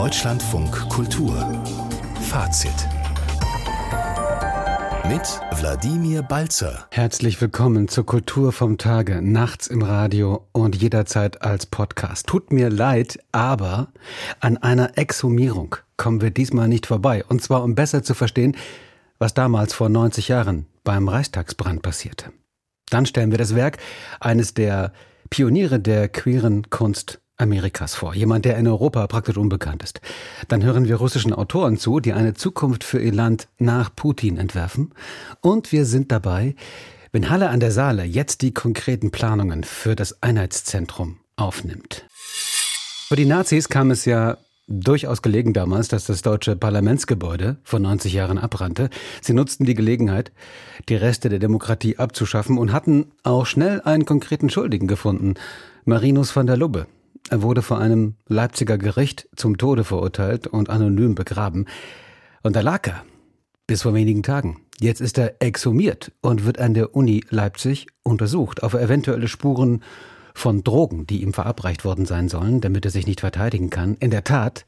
Deutschlandfunk Kultur Fazit mit Wladimir Balzer. Herzlich willkommen zur Kultur vom Tage, nachts im Radio und jederzeit als Podcast. Tut mir leid, aber an einer Exhumierung kommen wir diesmal nicht vorbei. Und zwar, um besser zu verstehen, was damals vor 90 Jahren beim Reichstagsbrand passierte. Dann stellen wir das Werk eines der Pioniere der queeren Kunst Amerikas vor. Jemand, der in Europa praktisch unbekannt ist. Dann hören wir russischen Autoren zu, die eine Zukunft für ihr Land nach Putin entwerfen. Und wir sind dabei, wenn Halle an der Saale jetzt die konkreten Planungen für das Einheitszentrum aufnimmt. Für die Nazis kam es ja durchaus gelegen damals, dass das deutsche Parlamentsgebäude vor 90 Jahren abbrannte. Sie nutzten die Gelegenheit, die Reste der Demokratie abzuschaffen und hatten auch schnell einen konkreten Schuldigen gefunden. Marinus van der Lubbe, er wurde vor einem Leipziger Gericht zum Tode verurteilt und anonym begraben. Und da lag er. Bis vor wenigen Tagen. Jetzt ist er exhumiert und wird an der Uni Leipzig untersucht auf eventuelle Spuren von Drogen, die ihm verabreicht worden sein sollen, damit er sich nicht verteidigen kann. In der Tat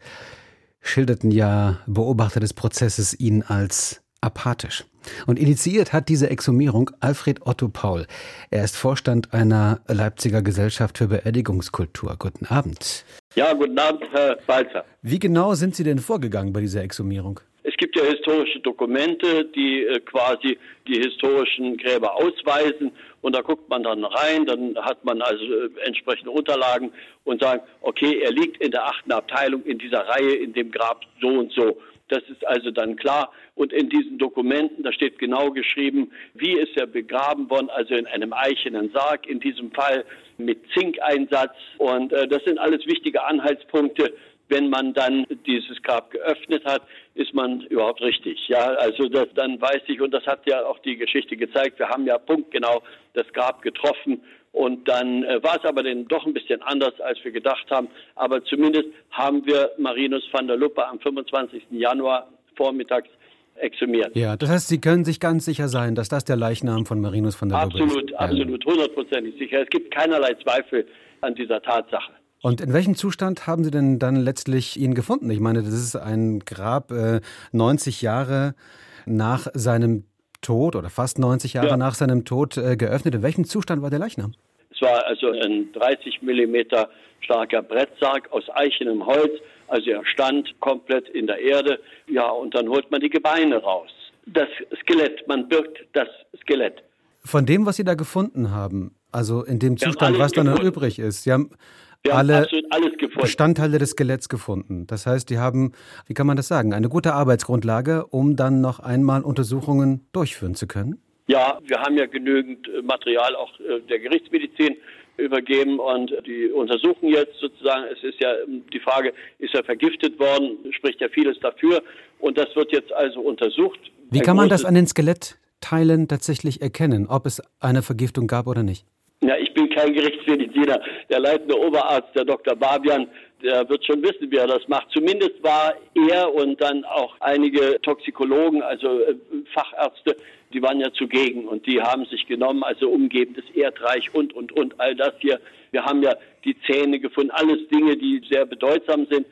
schilderten ja Beobachter des Prozesses ihn als apathisch. Und initiiert hat diese Exhumierung Alfred Otto Paul. Er ist Vorstand einer Leipziger Gesellschaft für Beerdigungskultur. Guten Abend. Ja, guten Abend, Herr Balzer. Wie genau sind Sie denn vorgegangen bei dieser Exhumierung? Es gibt ja historische Dokumente, die äh, quasi die historischen Gräber ausweisen und da guckt man dann rein, dann hat man also äh, entsprechende Unterlagen und sagt, okay, er liegt in der achten Abteilung in dieser Reihe in dem Grab so und so. Das ist also dann klar. Und in diesen Dokumenten, da steht genau geschrieben, wie ist er begraben worden, also in einem eichenen Sarg, in diesem Fall mit Zinkeinsatz. Und äh, das sind alles wichtige Anhaltspunkte. Wenn man dann dieses Grab geöffnet hat, ist man überhaupt richtig. Ja, also das, dann weiß ich, und das hat ja auch die Geschichte gezeigt, wir haben ja punktgenau das Grab getroffen und dann äh, war es aber dann doch ein bisschen anders, als wir gedacht haben. Aber zumindest haben wir Marinus van der Luppe am 25. Januar vormittags exhumiert. Ja, das heißt, Sie können sich ganz sicher sein, dass das der Leichnam von Marinus van der Luppe ist. Absolut, absolut, hundertprozentig sicher. Es gibt keinerlei Zweifel an dieser Tatsache. Und in welchem Zustand haben Sie denn dann letztlich ihn gefunden? Ich meine, das ist ein Grab äh, 90 Jahre nach seinem Tod oder fast 90 Jahre ja. nach seinem Tod äh, geöffnet. In welchem Zustand war der Leichnam? Es war also ein 30 Millimeter starker Brettsarg aus eichenem Holz. Also er stand komplett in der Erde. Ja, und dann holt man die Gebeine raus. Das Skelett, man birgt das Skelett. Von dem, was Sie da gefunden haben, also in dem Zustand, was dann noch übrig ist. Sie haben wir alle alles gefunden. Bestandteile des Skeletts gefunden. Das heißt, die haben, wie kann man das sagen, eine gute Arbeitsgrundlage, um dann noch einmal Untersuchungen durchführen zu können? Ja, wir haben ja genügend äh, Material auch äh, der Gerichtsmedizin übergeben und die untersuchen jetzt sozusagen, es ist ja ähm, die Frage, ist er vergiftet worden, spricht ja vieles dafür und das wird jetzt also untersucht. Wie kann man das an den Skelettteilen tatsächlich erkennen, ob es eine Vergiftung gab oder nicht? Ja, ich kein Gerichtsmediziner. Der leitende Oberarzt, der Dr. Babian, der wird schon wissen, wie er das macht. Zumindest war er und dann auch einige Toxikologen, also äh, Fachärzte, die waren ja zugegen und die haben sich genommen, also umgebendes Erdreich und, und, und, all das hier. Wir haben ja die Zähne gefunden, alles Dinge, die sehr bedeutsam sind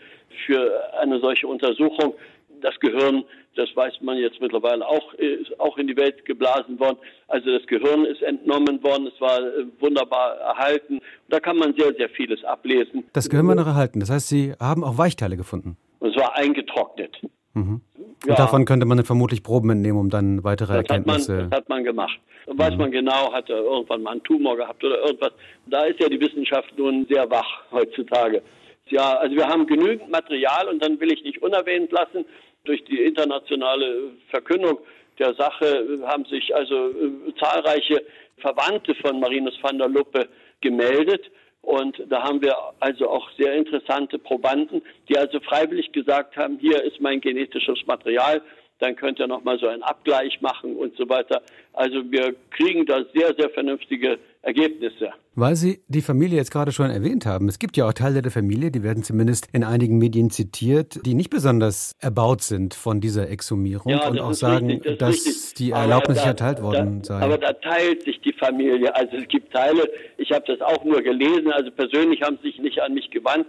für eine solche Untersuchung. Das Gehirn das weiß man jetzt mittlerweile auch, ist auch in die Welt geblasen worden. Also das Gehirn ist entnommen worden, es war äh, wunderbar erhalten. Da kann man sehr, sehr vieles ablesen. Das Gehirn war noch erhalten. Das heißt, Sie haben auch Weichteile gefunden. Und es war eingetrocknet. Mhm. Ja. Und davon könnte man vermutlich Proben entnehmen, um dann weitere das Erkenntnisse. Hat man, das hat man gemacht. Dann weiß mhm. man genau, hat er irgendwann mal einen Tumor gehabt oder irgendwas. Da ist ja die Wissenschaft nun sehr wach heutzutage. Ja, also wir haben genügend Material und dann will ich nicht unerwähnt lassen, durch die internationale Verkündung der Sache haben sich also äh, zahlreiche Verwandte von Marinus van der Luppe gemeldet. Und da haben wir also auch sehr interessante Probanden, die also freiwillig gesagt haben, hier ist mein genetisches Material, dann könnt ihr nochmal so einen Abgleich machen und so weiter. Also wir kriegen da sehr, sehr vernünftige Ergebnisse. Weil Sie die Familie jetzt gerade schon erwähnt haben, es gibt ja auch Teile der Familie, die werden zumindest in einigen Medien zitiert, die nicht besonders erbaut sind von dieser Exhumierung ja, und auch sagen, richtig, das dass die Erlaubnis nicht erteilt worden da, sei. Aber da teilt sich die Familie. Also es gibt Teile, ich habe das auch nur gelesen, also persönlich haben sie sich nicht an mich gewandt,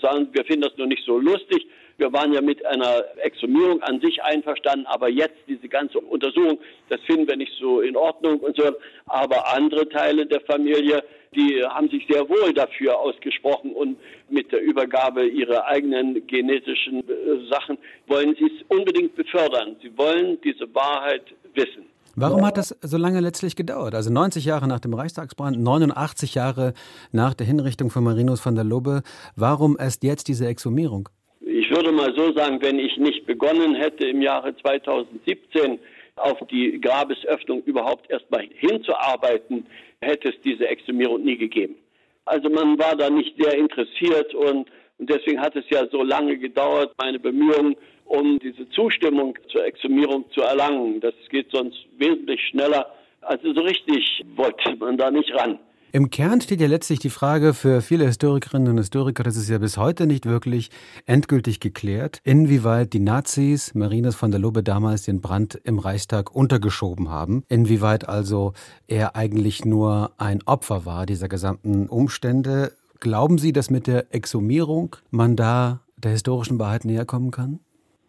sagen, wir finden das nur nicht so lustig Wir waren ja mit einer Exhumierung an sich einverstanden, aber jetzt diese ganze Untersuchung, das finden wir nicht so in Ordnung und so. Aber andere Teile der Familie, die haben sich sehr wohl dafür ausgesprochen und mit der Übergabe ihrer eigenen genetischen äh, Sachen wollen sie es unbedingt befördern. Sie wollen diese Wahrheit wissen. Warum hat das so lange letztlich gedauert? Also 90 Jahre nach dem Reichstagsbrand, 89 Jahre nach der Hinrichtung von Marinus van der Lubbe. Warum erst jetzt diese Exhumierung? Ich würde mal so sagen, wenn ich nicht begonnen hätte im Jahre 2017 auf die Grabesöffnung überhaupt erstmal hinzuarbeiten, hätte es diese Exhumierung nie gegeben. Also man war da nicht sehr interessiert und, und deswegen hat es ja so lange gedauert, meine Bemühungen um diese Zustimmung zur Exhumierung zu erlangen. Das geht sonst wesentlich schneller. Also so richtig wollte man da nicht ran. Im Kern steht ja letztlich die Frage für viele Historikerinnen und Historiker, das ist ja bis heute nicht wirklich endgültig geklärt, inwieweit die Nazis Marinus von der Lubbe damals den Brand im Reichstag untergeschoben haben, inwieweit also er eigentlich nur ein Opfer war dieser gesamten Umstände. Glauben Sie, dass mit der Exhumierung man da der historischen Wahrheit näher kommen kann?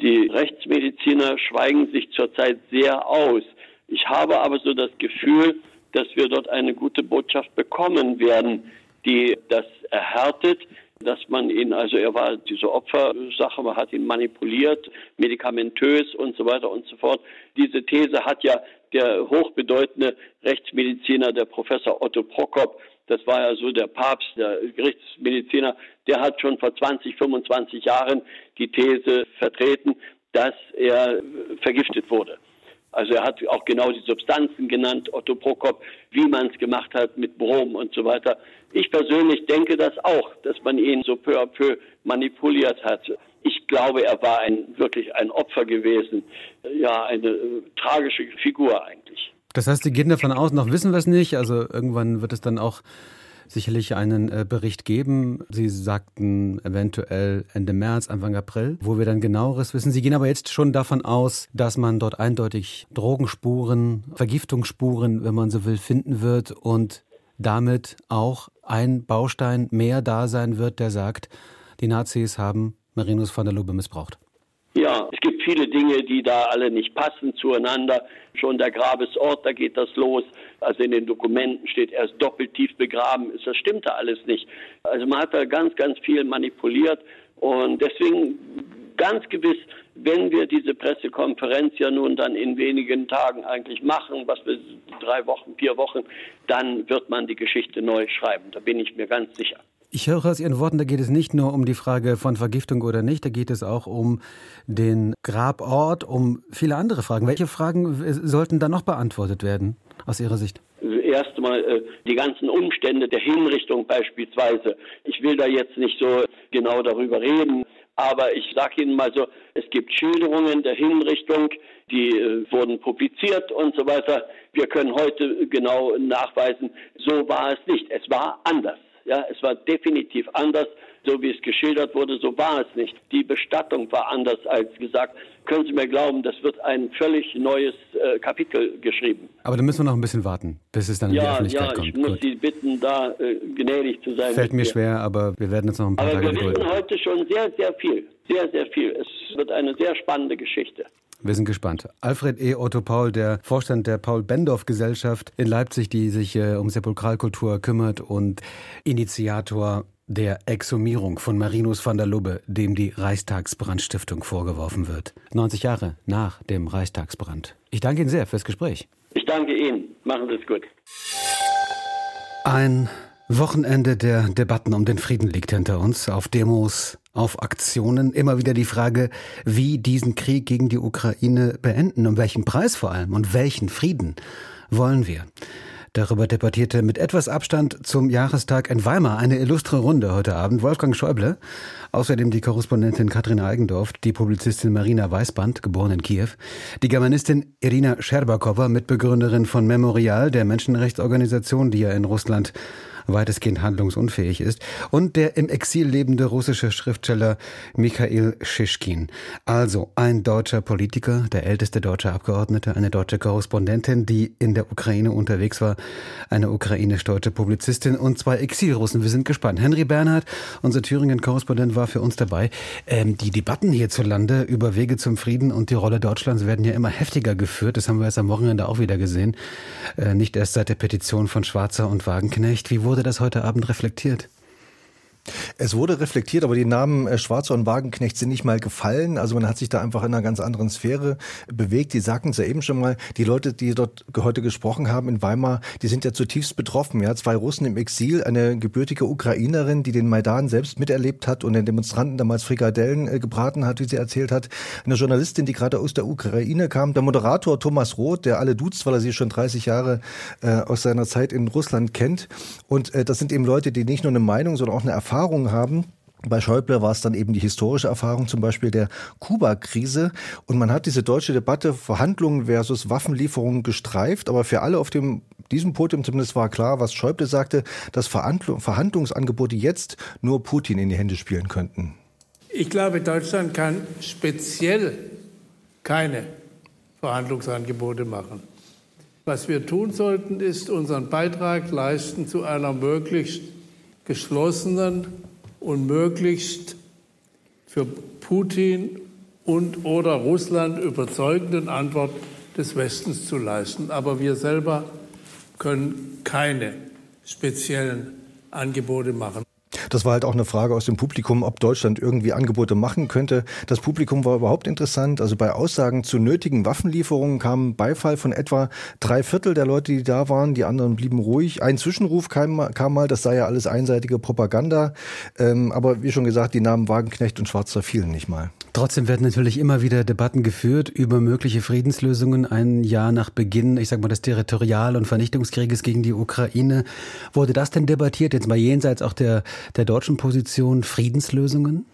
Die Rechtsmediziner schweigen sich zurzeit sehr aus. Ich habe aber so das Gefühl, dass wir dort eine gute Botschaft bekommen werden, die das erhärtet, dass man ihn, also er war diese Opfersache, man hat ihn manipuliert, medikamentös und so weiter und so fort. Diese These hat ja der hochbedeutende Rechtsmediziner, der Professor Otto Prokop, das war ja so der Papst, der Gerichtsmediziner, der hat schon vor 20, 25 Jahren die These vertreten, dass er vergiftet wurde. Also er hat auch genau die Substanzen genannt, Otto Prokop, wie man es gemacht hat mit Brom und so weiter. Ich persönlich denke das auch, dass man ihn so peu à peu manipuliert hat. Ich glaube, er war ein, wirklich ein Opfer gewesen. Ja, eine äh, tragische Figur eigentlich. Das heißt, Sie gehen davon aus, noch wissen wir es nicht. Also irgendwann wird es dann auch sicherlich einen äh, Bericht geben. Sie sagten eventuell Ende März, Anfang April, wo wir dann genaueres wissen. Sie gehen aber jetzt schon davon aus, dass man dort eindeutig Drogenspuren, Vergiftungsspuren, wenn man so will, finden wird und damit auch ein Baustein mehr da sein wird, der sagt, die Nazis haben Marinus van der Lubbe missbraucht. Ja, es gibt viele Dinge, die da alle nicht passen zueinander. Schon der Grabesort, da geht das los. Also in den Dokumenten steht, er ist doppelt tief begraben. Das stimmt da alles nicht. Also man hat da ganz, ganz viel manipuliert. Und deswegen ganz gewiss, wenn wir diese Pressekonferenz ja nun dann in wenigen Tagen eigentlich machen, was wir drei Wochen, vier Wochen, dann wird man die Geschichte neu schreiben. Da bin ich mir ganz sicher. Ich höre aus Ihren Worten, da geht es nicht nur um die Frage von Vergiftung oder nicht, da geht es auch um den Grabort, um viele andere Fragen. Welche Fragen sollten da noch beantwortet werden aus Ihrer Sicht? Erstmal äh, die ganzen Umstände der Hinrichtung beispielsweise. Ich will da jetzt nicht so genau darüber reden, aber ich sage Ihnen mal so, es gibt Schilderungen der Hinrichtung, die äh, wurden publiziert und so weiter. Wir können heute genau nachweisen, so war es nicht. Es war anders. Ja, es war definitiv anders, so wie es geschildert wurde, so war es nicht. Die Bestattung war anders als gesagt. Können Sie mir glauben, das wird ein völlig neues äh, Kapitel geschrieben. Aber da müssen wir noch ein bisschen warten, bis es dann in ja, die Öffentlichkeit ja, kommt. Ja, ich muss Gut. Sie bitten, da äh, gnädig zu sein. Fällt mir schwer, aber wir werden jetzt noch ein paar aber Tage gedulden. Wir wissen heute schon sehr, sehr viel. Sehr, sehr viel. Es wird eine sehr spannende Geschichte. Wir sind gespannt. Alfred E. Otto Paul, der Vorstand der Paul-Bendorf-Gesellschaft in Leipzig, die sich äh, um Sepulkralkultur kümmert und Initiator der Exhumierung von Marinus van der Lubbe, dem die Reichstagsbrandstiftung vorgeworfen wird. 90 Jahre nach dem Reichstagsbrand. Ich danke Ihnen sehr fürs Gespräch. Ich danke Ihnen. Machen Sie es gut. Ein Wochenende der Debatten um den Frieden liegt hinter uns. Auf Demos, auf Aktionen. Immer wieder die Frage, wie diesen Krieg gegen die Ukraine beenden, um welchen Preis vor allem und welchen Frieden wollen wir. Darüber debattierte mit etwas Abstand zum Jahrestag in Weimar eine illustre Runde heute Abend Wolfgang Schäuble, außerdem die Korrespondentin Katrin Eigendorf, die Publizistin Marina Weißband, geboren in Kiew, die Germanistin Irina Scherbakowa, Mitbegründerin von Memorial, der Menschenrechtsorganisation, die ja in Russland weitestgehend handlungsunfähig ist, und der im Exil lebende russische Schriftsteller Michael Schischkin. Also ein deutscher Politiker, der älteste deutsche Abgeordnete, eine deutsche Korrespondentin, die in der Ukraine unterwegs war, eine ukrainisch-deutsche Publizistin und zwei Exilrussen. Wir sind gespannt. Henry Bernhard, unser Thüringen-Korrespondent, war für uns dabei. Ähm, die Debatten hierzulande über Wege zum Frieden und die Rolle Deutschlands werden ja immer heftiger geführt. Das haben wir jetzt am Wochenende auch wieder gesehen. Äh, nicht erst seit der Petition von Schwarzer und Wagenknecht. Wie wurde das heute Abend reflektiert? Es wurde reflektiert, aber die Namen äh, Schwarzer und Wagenknecht sind nicht mal gefallen. Also man hat sich da einfach in einer ganz anderen Sphäre bewegt. Die sagten es ja eben schon mal, die Leute, die dort heute gesprochen haben in Weimar, die sind ja zutiefst betroffen. Ja, zwei Russen im Exil, eine gebürtige Ukrainerin, die den Maidan selbst miterlebt hat und den Demonstranten damals Frikadellen äh, gebraten hat, wie sie erzählt hat. Eine Journalistin, die gerade aus der Ukraine kam. Der Moderator Thomas Roth, der alle duzt, weil er sie schon 30 Jahre äh, aus seiner Zeit in Russland kennt. Und äh, das sind eben Leute, die nicht nur eine Meinung, sondern auch eine Erfahrung Erfahrungen haben. Bei Schäuble war es dann eben die historische Erfahrung, zum Beispiel der Kuba-Krise. Und man hat diese deutsche Debatte Verhandlungen versus Waffenlieferungen gestreift. Aber für alle auf dem, diesem Podium zumindest war klar, was Schäuble sagte, dass Verhandlung, Verhandlungsangebote jetzt nur Putin in die Hände spielen könnten. Ich glaube, Deutschland kann speziell keine Verhandlungsangebote machen. Was wir tun sollten, ist unseren Beitrag leisten zu einer möglichst geschlossenen und möglichst für Putin und oder Russland überzeugenden Antwort des Westens zu leisten. Aber wir selber können keine speziellen Angebote machen. Das war halt auch eine Frage aus dem Publikum, ob Deutschland irgendwie Angebote machen könnte. Das Publikum war überhaupt interessant. Also bei Aussagen zu nötigen Waffenlieferungen kam Beifall von etwa drei Viertel der Leute, die da waren. Die anderen blieben ruhig. Ein Zwischenruf kam, kam mal, das sei ja alles einseitige Propaganda. Ähm, aber wie schon gesagt, die Namen Wagenknecht und Schwarzer fielen nicht mal. Trotzdem werden natürlich immer wieder Debatten geführt über mögliche Friedenslösungen. Ein Jahr nach Beginn, ich sag mal, des Territorial- und Vernichtungskrieges gegen die Ukraine. Wurde das denn debattiert, jetzt mal jenseits auch der, der deutschen Position, Friedenslösungen?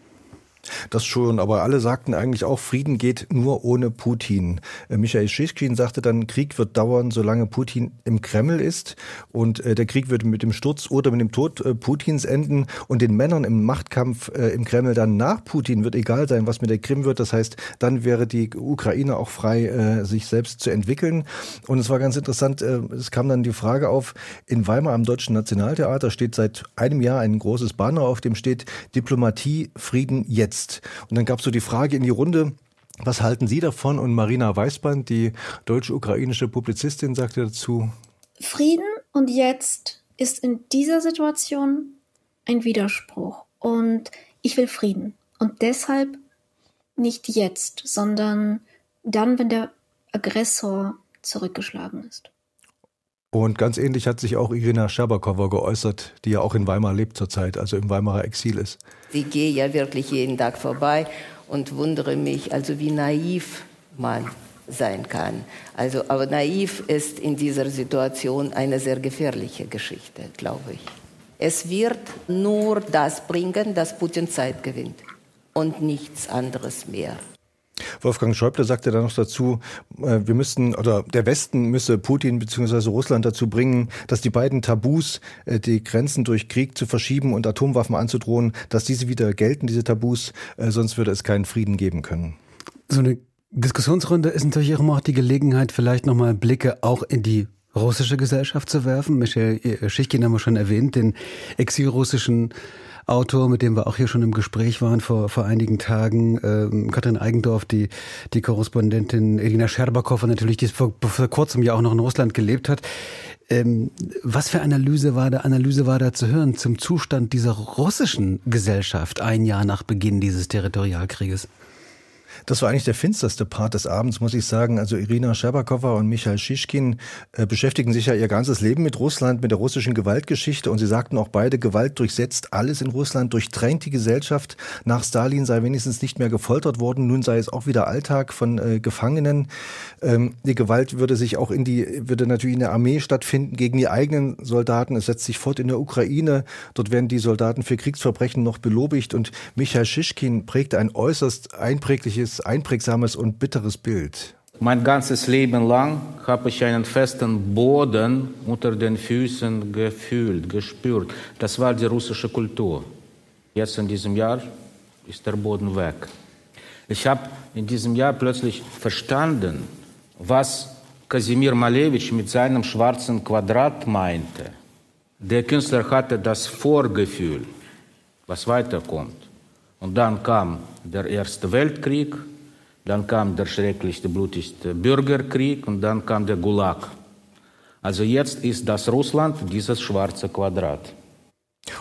Das schon, aber alle sagten eigentlich auch, Frieden geht nur ohne Putin. Äh, Michael Schischkin sagte dann, Krieg wird dauern, solange Putin im Kreml ist und äh, der Krieg wird mit dem Sturz oder mit dem Tod äh, Putins enden und den Männern im Machtkampf im Kreml dann nach Putin wird egal sein, was mit der Krim wird. Das heißt, dann wäre die Ukraine auch frei, sich selbst zu entwickeln. Und es war ganz interessant, es kam dann die Frage auf, in Weimar am Deutschen Nationaltheater steht seit einem Jahr ein großes Banner, auf dem steht Diplomatie, Frieden jetzt jetzt. Und dann gab es so die Frage in die Runde, was halten Sie davon? Und Marina Weißband, die deutsch-ukrainische Publizistin, sagte dazu, Frieden und jetzt ist in dieser Situation ein Widerspruch. Und ich will Frieden. Und deshalb nicht jetzt, sondern dann, wenn der Aggressor zurückgeschlagen ist. Und ganz ähnlich hat sich auch Irina Scherbakowa geäußert, die ja auch in Weimar lebt zurzeit, also im Weimarer Exil ist. Ich gehe ja wirklich jeden Tag vorbei und wundere mich, also wie naiv man sein kann. Also, aber naiv ist in dieser Situation eine sehr gefährliche Geschichte, glaube ich. Es wird nur das bringen, dass Putin Zeit gewinnt und nichts anderes mehr. Wolfgang Schäuble sagte dann noch dazu, äh, wir müssten oder der Westen müsse Putin bzw. Russland dazu bringen, dass die beiden Tabus, äh, die Grenzen durch Krieg zu verschieben und Atomwaffen anzudrohen, dass diese wieder gelten, diese Tabus, äh, sonst würde es keinen Frieden geben können. So eine Diskussionsrunde ist natürlich immer auch die Gelegenheit, vielleicht nochmal Blicke auch in die russische Gesellschaft zu werfen. Michel Schichkin haben wir schon erwähnt, den exilrussischen Autor, mit dem wir auch hier schon im Gespräch waren vor, vor einigen Tagen, ähm, Katrin Eigendorf, die, die Korrespondentin Elina Scherbakow, natürlich, die vor, vor kurzem ja auch noch in Russland gelebt hat. Ähm, was für Analyse war da, Analyse war da zu hören zum Zustand dieser russischen Gesellschaft ein Jahr nach Beginn dieses Territorialkrieges? Das war eigentlich der finsterste Part des Abends, muss ich sagen. Also Irina Scherbakowa und Michael Schischkin äh, beschäftigen sich ja ihr ganzes Leben mit Russland, mit der russischen Gewaltgeschichte. Und sie sagten auch beide, Gewalt durchsetzt alles in Russland, durchtrennt die Gesellschaft. Nach Stalin sei wenigstens nicht mehr gefoltert worden. Nun sei es auch wieder Alltag von äh, Gefangenen. Ähm, die Gewalt würde sich auch in die, würde natürlich in der Armee stattfinden gegen die eigenen Soldaten. Es setzt sich fort in der Ukraine. Dort werden die Soldaten für Kriegsverbrechen noch belobigt. Und Michael Schischkin prägt ein äußerst einprägliches einprägsames und bitteres Bild. Mein ganzes Leben lang habe ich einen festen Boden unter den Füßen gefühlt, gespürt. Das war die russische Kultur. Jetzt in diesem Jahr ist der Boden weg. Ich habe in diesem Jahr plötzlich verstanden, was Kasimir Malevich mit seinem schwarzen Quadrat meinte. Der Künstler hatte das Vorgefühl, was weiterkommt. Und dann kam der Erste Weltkrieg, dann kam der schrecklichste, blutigste Bürgerkrieg und dann kam der Gulag. Also jetzt ist das Russland dieses schwarze Quadrat.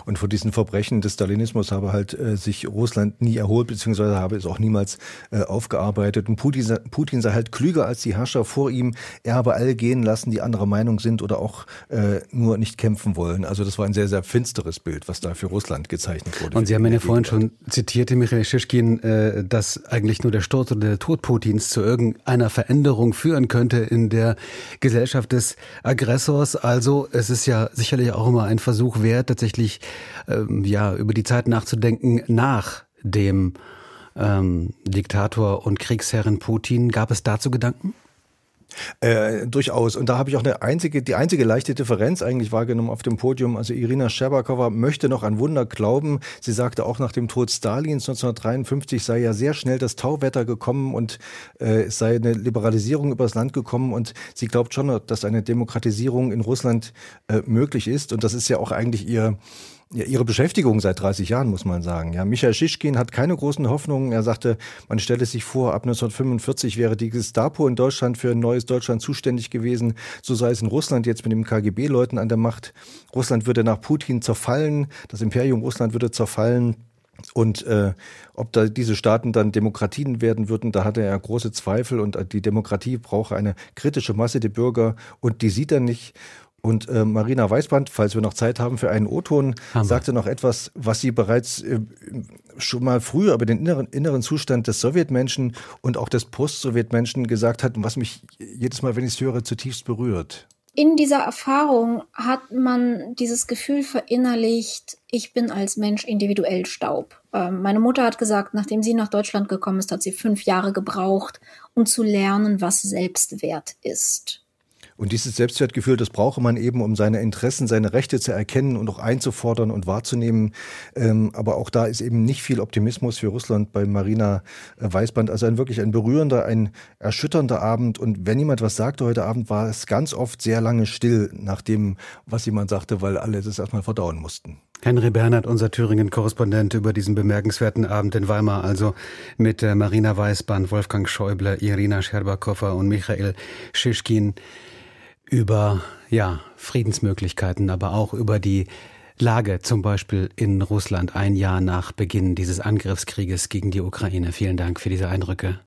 Und von diesen Verbrechen des Stalinismus habe halt äh, sich Russland nie erholt, beziehungsweise habe es auch niemals äh, aufgearbeitet. Und Putin, Putin sei halt klüger als die Herrscher vor ihm. Er habe alle gehen lassen, die anderer Meinung sind oder auch äh, nur nicht kämpfen wollen. Also das war ein sehr, sehr finsteres Bild, was da für Russland gezeichnet wurde. Und Sie haben ja vorhin schon zitiert, Michael Schischkin, äh, dass eigentlich nur der Sturz oder der Tod Putins zu irgendeiner Veränderung führen könnte in der Gesellschaft des Aggressors. Also es ist ja sicherlich auch immer ein Versuch wert, tatsächlich ähm, ja, über die Zeit nachzudenken nach dem ähm, Diktator und Kriegsherren Putin. Gab es dazu Gedanken? Äh, durchaus. Und da habe ich auch eine einzige, die einzige leichte Differenz eigentlich wahrgenommen auf dem Podium. Also Irina Scherbakowa möchte noch an Wunder glauben. Sie sagte auch nach dem Tod Stalins 1953 sei ja sehr schnell das Tauwetter gekommen und äh, sei eine Liberalisierung übers Land gekommen. Und sie glaubt schon, dass eine Demokratisierung in Russland äh, möglich ist. Und das ist ja auch eigentlich ihr ja, ihre Beschäftigung seit 30 Jahren, muss man sagen. Ja, Michael Schischkin hat keine großen Hoffnungen. Er sagte, man stelle sich vor, ab 1945 wäre die Gestapo in Deutschland für ein neues Deutschland zuständig gewesen. So sei es in Russland jetzt mit den KGB-Leuten an der Macht. Russland würde nach Putin zerfallen. Das Imperium Russland würde zerfallen. Und äh, ob da diese Staaten dann Demokratien werden würden, da hatte er große Zweifel. Und die Demokratie brauche eine kritische Masse der Bürger. Und die sieht er nicht. Und äh, Marina Weißband, falls wir noch Zeit haben für einen O-Ton, sagte noch etwas, was sie bereits äh, schon mal früher über den inneren, inneren Zustand des Sowjetmenschen und auch des Post-Sowjetmenschen gesagt hat und was mich jedes Mal, wenn ich es höre, zutiefst berührt. In dieser Erfahrung hat man dieses Gefühl verinnerlicht, ich bin als Mensch individuell Staub. Ähm, meine Mutter hat gesagt, nachdem sie nach Deutschland gekommen ist, hat sie fünf Jahre gebraucht, um zu lernen, was Selbstwert ist. Und dieses Selbstwertgefühl, das brauche man eben, um seine Interessen, seine Rechte zu erkennen und auch einzufordern und wahrzunehmen. Ähm, aber auch da ist eben nicht viel Optimismus für Russland bei Marina Weißband. Also ein wirklich ein berührender, ein erschütternder Abend. Und wenn jemand was sagte heute Abend, war es ganz oft sehr lange still nach dem, was jemand sagte, weil alle das erstmal verdauen mussten. Henry Bernhard, unser Thüringen-Korrespondent über diesen bemerkenswerten Abend in Weimar, also mit äh, Marina Weißband, Wolfgang Schäuble, Irina Scherbakowa und Michael Schischkin über ja, Friedensmöglichkeiten, aber auch über die Lage zum Beispiel in Russland ein Jahr nach Beginn dieses Angriffskrieges gegen die Ukraine. Vielen Dank für diese Eindrücke.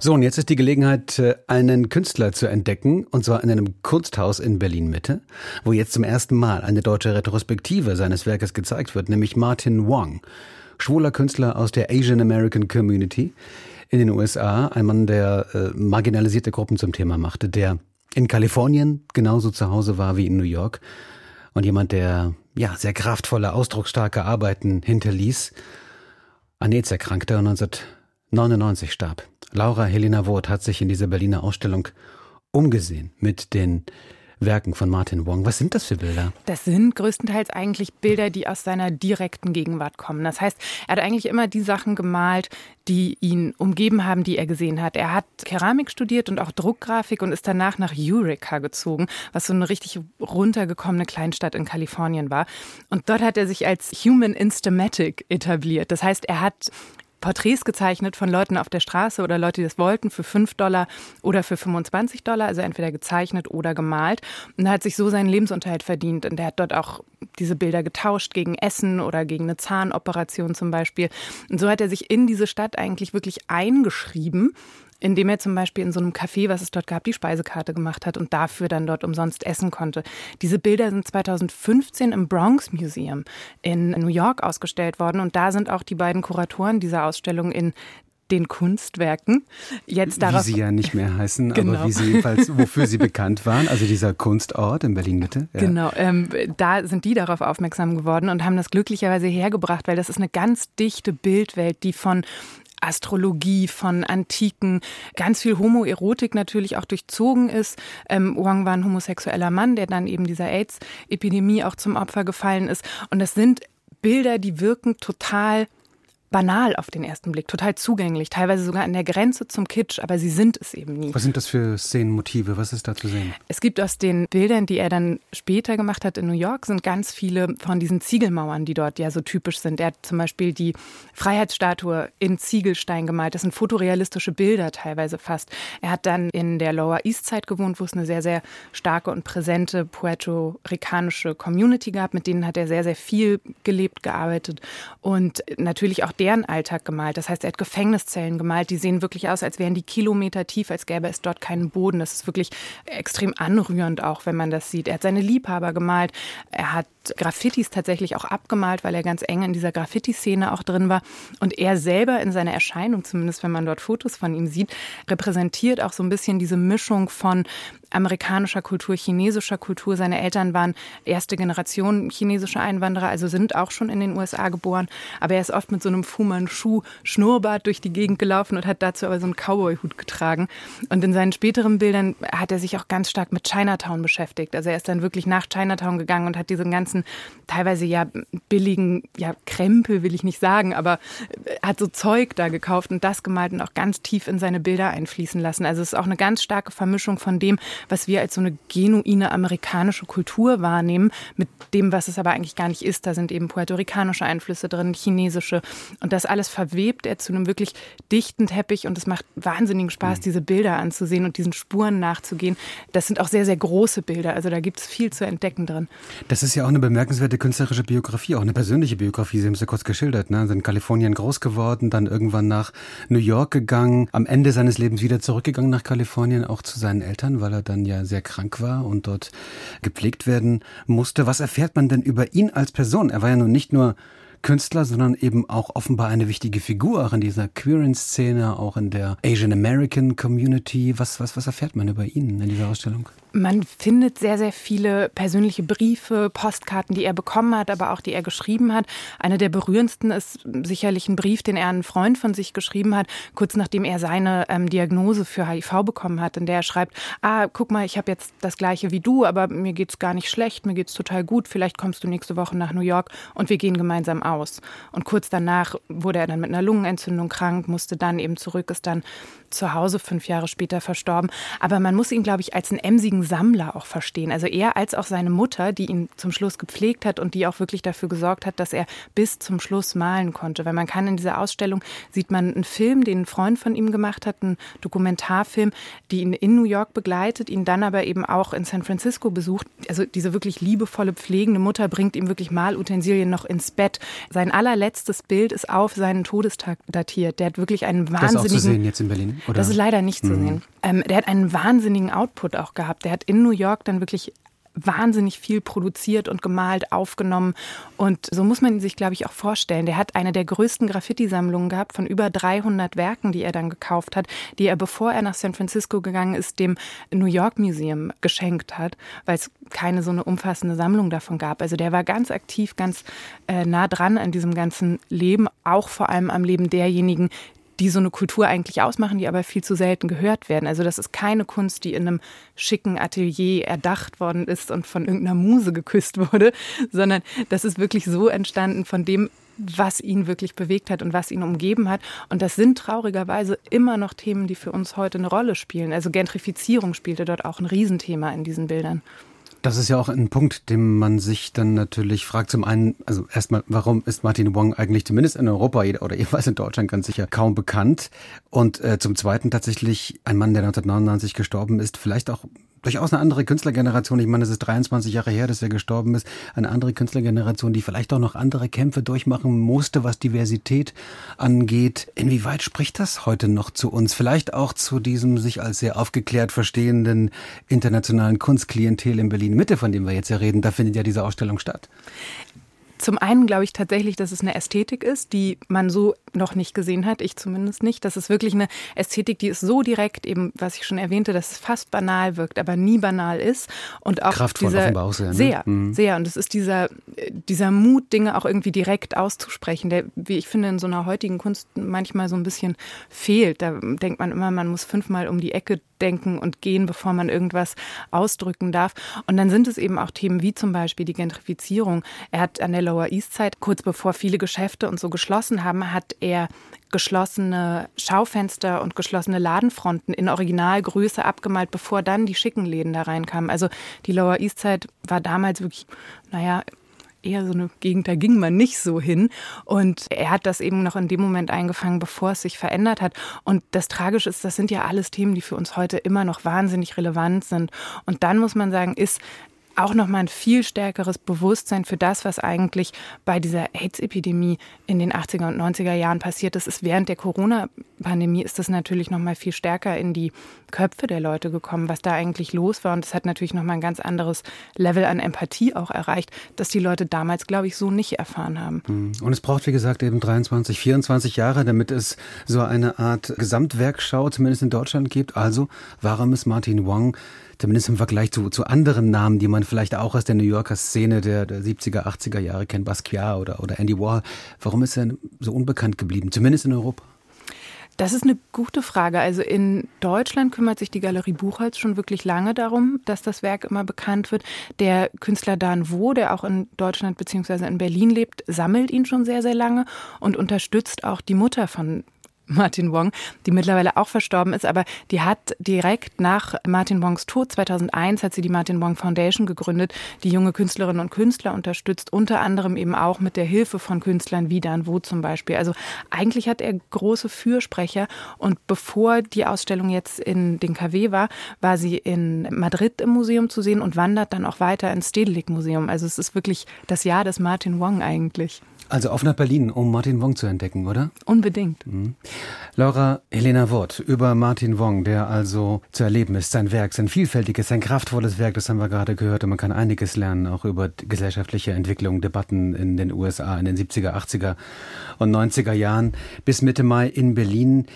So, und jetzt ist die Gelegenheit, äh, einen Künstler zu entdecken, und zwar in einem Kunsthaus in Berlin-Mitte, wo jetzt zum ersten Mal eine deutsche Retrospektive seines Werkes gezeigt wird, nämlich Martin Wong, schwuler Künstler aus der Asian American Community in den USA, ein Mann, der äh, marginalisierte Gruppen zum Thema machte, der in Kalifornien genauso zu Hause war wie in New York und jemand, der ja sehr kraftvolle, ausdrucksstarke Arbeiten hinterließ, an AIDS erkrankte und 1999 starb. Laura Helena Woth hat sich in dieser Berliner Ausstellung umgesehen mit den Werken von Martin Wong. Was sind das für Bilder? Das sind größtenteils eigentlich Bilder, die aus seiner direkten Gegenwart kommen. Das heißt, er hat eigentlich immer die Sachen gemalt, die ihn umgeben haben, die er gesehen hat. Er hat Keramik studiert und auch Druckgrafik und ist danach nach Eureka gezogen, was so eine richtig runtergekommene Kleinstadt in Kalifornien war. Und dort hat er sich als Human Instamatic etabliert. Das heißt, er hat Porträts gezeichnet von Leuten auf der Straße oder Leute, die das wollten, für 5 Dollar oder für 25 Dollar, also entweder gezeichnet oder gemalt. Und er hat sich so seinen Lebensunterhalt verdient. Und er hat dort auch diese Bilder getauscht gegen Essen oder gegen eine Zahnoperation zum Beispiel. Und so hat er sich in diese Stadt eigentlich wirklich eingeschrieben indem er zum Beispiel in so einem Café, was es dort gab, die Speisekarte gemacht hat und dafür dann dort umsonst essen konnte. Diese Bilder sind 2015 im Bronx Museum in New York ausgestellt worden und da sind auch die beiden Kuratoren dieser Ausstellung in den Kunstwerken. Jetzt darauf, wie sie ja nicht mehr heißen, genau. aber wie sie jedenfalls, wofür sie bekannt waren, also dieser Kunstort in Berlin-Mitte. Ja. Genau, ähm, da sind die darauf aufmerksam geworden und haben das glücklicherweise hergebracht, weil das ist eine ganz dichte Bildwelt, die von Astrologie, von Antiken, ganz viel Homoerotik natürlich auch durchzogen ist. Ähm, Wang war ein homosexueller Mann, der dann eben dieser AIDS-Epidemie auch zum Opfer gefallen ist. Und das sind Bilder, die wirken total banal auf den ersten Blick, total zugänglich, teilweise sogar an der Grenze zum Kitsch, aber sie sind es eben nie. Was sind das für Szenenmotive? Was ist da zu sehen? Es gibt aus den Bildern, die er dann später gemacht hat in New York, sind ganz viele von diesen Ziegelmauern, die dort ja so typisch sind. Er hat zum Beispiel die Freiheitsstatue in Ziegelstein gemalt. Das sind fotorealistische Bilder teilweise fast. Er hat dann in der Lower East Side gewohnt, wo es eine sehr, sehr starke und präsente puerto-ricanische Community gab. Mit denen hat er sehr, sehr viel gelebt, gearbeitet und natürlich auch deren Alltag gemalt. Das heißt, er hat Gefängniszellen gemalt, die sehen wirklich aus, als wären die Kilometer tief, als gäbe es dort keinen Boden. Das ist wirklich extrem anrührend auch, wenn man das sieht. Er hat seine Liebhaber gemalt, er hat Graffitis tatsächlich auch abgemalt, weil er ganz eng in dieser Graffiti-Szene auch drin war. Und er selber in seiner Erscheinung, zumindest wenn man dort Fotos von ihm sieht, repräsentiert auch so ein bisschen diese Mischung von amerikanischer Kultur, chinesischer Kultur. Seine Eltern waren erste Generation chinesische Einwanderer, also sind auch schon in den USA geboren. Aber er ist oft mit so einem Fu Manchu Schnurrbart durch die Gegend gelaufen und hat dazu aber so einen Cowboy-Hut getragen. Und in seinen späteren Bildern hat er sich auch ganz stark mit Chinatown beschäftigt. Also er ist dann wirklich nach Chinatown gegangen und hat diesen ganzen teilweise ja billigen, ja Krempel will ich nicht sagen, aber hat so Zeug da gekauft und das gemalt und auch ganz tief in seine Bilder einfließen lassen. Also es ist auch eine ganz starke Vermischung von dem, was wir als so eine genuine amerikanische Kultur wahrnehmen, mit dem, was es aber eigentlich gar nicht ist. Da sind eben puerto-ricanische Einflüsse drin, chinesische. Und das alles verwebt er zu einem wirklich dichten Teppich und es macht wahnsinnigen Spaß, mhm. diese Bilder anzusehen und diesen Spuren nachzugehen. Das sind auch sehr, sehr große Bilder. Also da gibt es viel zu entdecken drin. Das ist ja auch eine bemerkenswerte künstlerische Biografie, auch eine persönliche Biografie. Sie haben es ja kurz geschildert. Ne? Sind in Kalifornien groß geworden, dann irgendwann nach New York gegangen, am Ende seines Lebens wieder zurückgegangen nach Kalifornien, auch zu seinen Eltern, weil er dann ja sehr krank war und dort gepflegt werden musste. Was erfährt man denn über ihn als Person? Er war ja nun nicht nur Künstler, sondern eben auch offenbar eine wichtige Figur auch in dieser Queering-Szene, auch in der Asian American Community. Was, was, was erfährt man über ihn in dieser Ausstellung? Man findet sehr, sehr viele persönliche Briefe, Postkarten, die er bekommen hat, aber auch die er geschrieben hat. Einer der berührendsten ist sicherlich ein Brief, den er einen Freund von sich geschrieben hat, kurz nachdem er seine ähm, Diagnose für HIV bekommen hat, in der er schreibt, ah, guck mal, ich habe jetzt das gleiche wie du, aber mir geht's gar nicht schlecht, mir geht's total gut, vielleicht kommst du nächste Woche nach New York und wir gehen gemeinsam aus. Und kurz danach wurde er dann mit einer Lungenentzündung krank, musste dann eben zurück, ist dann zu Hause fünf Jahre später verstorben. Aber man muss ihn, glaube ich, als einen emsigen Sammler auch verstehen. Also er als auch seine Mutter, die ihn zum Schluss gepflegt hat und die auch wirklich dafür gesorgt hat, dass er bis zum Schluss malen konnte. Weil man kann in dieser Ausstellung, sieht man einen Film, den ein Freund von ihm gemacht hat, einen Dokumentarfilm, die ihn in New York begleitet, ihn dann aber eben auch in San Francisco besucht. Also diese wirklich liebevolle, pflegende Mutter bringt ihm wirklich Malutensilien noch ins Bett. Sein allerletztes Bild ist auf seinen Todestag datiert. Der hat wirklich einen wahnsinnigen... Das ist auch zu sehen jetzt in Berlin. Oder? Das ist leider nicht zu mhm. sehen. Ähm, der hat einen wahnsinnigen Output auch gehabt. Der hat in New York dann wirklich wahnsinnig viel produziert und gemalt, aufgenommen. Und so muss man ihn sich, glaube ich, auch vorstellen. Der hat eine der größten Graffiti-Sammlungen gehabt von über 300 Werken, die er dann gekauft hat, die er, bevor er nach San Francisco gegangen ist, dem New York Museum geschenkt hat, weil es keine so eine umfassende Sammlung davon gab. Also der war ganz aktiv, ganz äh, nah dran an diesem ganzen Leben, auch vor allem am Leben derjenigen, die so eine Kultur eigentlich ausmachen, die aber viel zu selten gehört werden. Also das ist keine Kunst, die in einem schicken Atelier erdacht worden ist und von irgendeiner Muse geküsst wurde, sondern das ist wirklich so entstanden von dem, was ihn wirklich bewegt hat und was ihn umgeben hat. Und das sind traurigerweise immer noch Themen, die für uns heute eine Rolle spielen. Also Gentrifizierung spielte dort auch ein Riesenthema in diesen Bildern. Das ist ja auch ein Punkt, dem man sich dann natürlich fragt. Zum einen, also erstmal, warum ist Martin Wong eigentlich zumindest in Europa oder jeweils in Deutschland ganz sicher kaum bekannt? Und äh, zum zweiten tatsächlich ein Mann, der 1999 gestorben ist, vielleicht auch durchaus eine andere Künstlergeneration. Ich meine, es ist 23 Jahre her, dass er gestorben ist. Eine andere Künstlergeneration, die vielleicht auch noch andere Kämpfe durchmachen musste, was Diversität angeht. Inwieweit spricht das heute noch zu uns? Vielleicht auch zu diesem sich als sehr aufgeklärt verstehenden internationalen Kunstklientel in Berlin Mitte, von dem wir jetzt ja reden. Da findet ja diese Ausstellung statt. Zum einen glaube ich tatsächlich, dass es eine Ästhetik ist, die man so noch nicht gesehen hat, ich zumindest nicht. Das ist wirklich eine Ästhetik, die ist so direkt, eben was ich schon erwähnte, dass es fast banal wirkt, aber nie banal ist. Und auch Kraftvoll dieser, offenbar auch sehr. Ne? Sehr, mhm. sehr. Und es ist dieser, dieser Mut, Dinge auch irgendwie direkt auszusprechen, der, wie ich finde, in so einer heutigen Kunst manchmal so ein bisschen fehlt. Da denkt man immer, man muss fünfmal um die Ecke denken und gehen, bevor man irgendwas ausdrücken darf. Und dann sind es eben auch Themen wie zum Beispiel die Gentrifizierung. Er hat an der Lower East Side, kurz bevor viele Geschäfte und so geschlossen haben, hat er geschlossene Schaufenster und geschlossene Ladenfronten in Originalgröße abgemalt, bevor dann die schicken Läden da reinkamen. Also die Lower East Side war damals wirklich, naja, eher so eine Gegend, da ging man nicht so hin. Und er hat das eben noch in dem Moment eingefangen, bevor es sich verändert hat. Und das Tragische ist, das sind ja alles Themen, die für uns heute immer noch wahnsinnig relevant sind. Und dann muss man sagen, ist auch noch mal ein viel stärkeres Bewusstsein für das, was eigentlich bei dieser AIDS-Epidemie in den 80er und 90er Jahren passiert ist. ist während der Corona-Pandemie ist das natürlich noch mal viel stärker in die Köpfe der Leute gekommen, was da eigentlich los war. Und es hat natürlich noch mal ein ganz anderes Level an Empathie auch erreicht, das die Leute damals, glaube ich, so nicht erfahren haben. Mhm. Und es braucht, wie gesagt, eben 23, 24 Jahre, damit es so eine Art Gesamtwerkschau zumindest in Deutschland gibt. Also, warum ist Martin Wong zumindest im Vergleich zu, zu anderen Namen, die man vielleicht auch aus der New Yorker Szene der, der 70er, 80er Jahre kennt, Basquiat oder, oder Andy Warhol. Warum ist er so unbekannt geblieben, zumindest in Europa? Das ist eine gute Frage. Also in Deutschland kümmert sich die Galerie Buchholz schon wirklich lange darum, dass das Werk immer bekannt wird. Der Künstler Dan Wo, der auch in Deutschland bzw. in Berlin lebt, sammelt ihn schon sehr, sehr lange und unterstützt auch die Mutter von Martin Wong, die mittlerweile auch verstorben ist, aber die hat direkt nach Martin Wongs Tod 2001 hat sie die Martin Wong Foundation gegründet, die junge Künstlerinnen und Künstler unterstützt, unter anderem eben auch mit der Hilfe von Künstlern wie Dan Wo zum Beispiel. Also eigentlich hat er große Fürsprecher und bevor die Ausstellung jetzt in den KW war, war sie in Madrid im Museum zu sehen und wandert dann auch weiter ins Stedelijk Museum. Also es ist wirklich das Jahr des Martin Wong eigentlich. Also auf nach Berlin, um Martin Wong zu entdecken, oder? Unbedingt. Mhm. Laura Helena Wort über Martin Wong, der also zu erleben ist, sein Werk, sein vielfältiges, sein kraftvolles Werk, das haben wir gerade gehört und man kann einiges lernen, auch über gesellschaftliche Entwicklung, Debatten in den USA in den 70er, 80er und 90er Jahren bis Mitte Mai in Berlin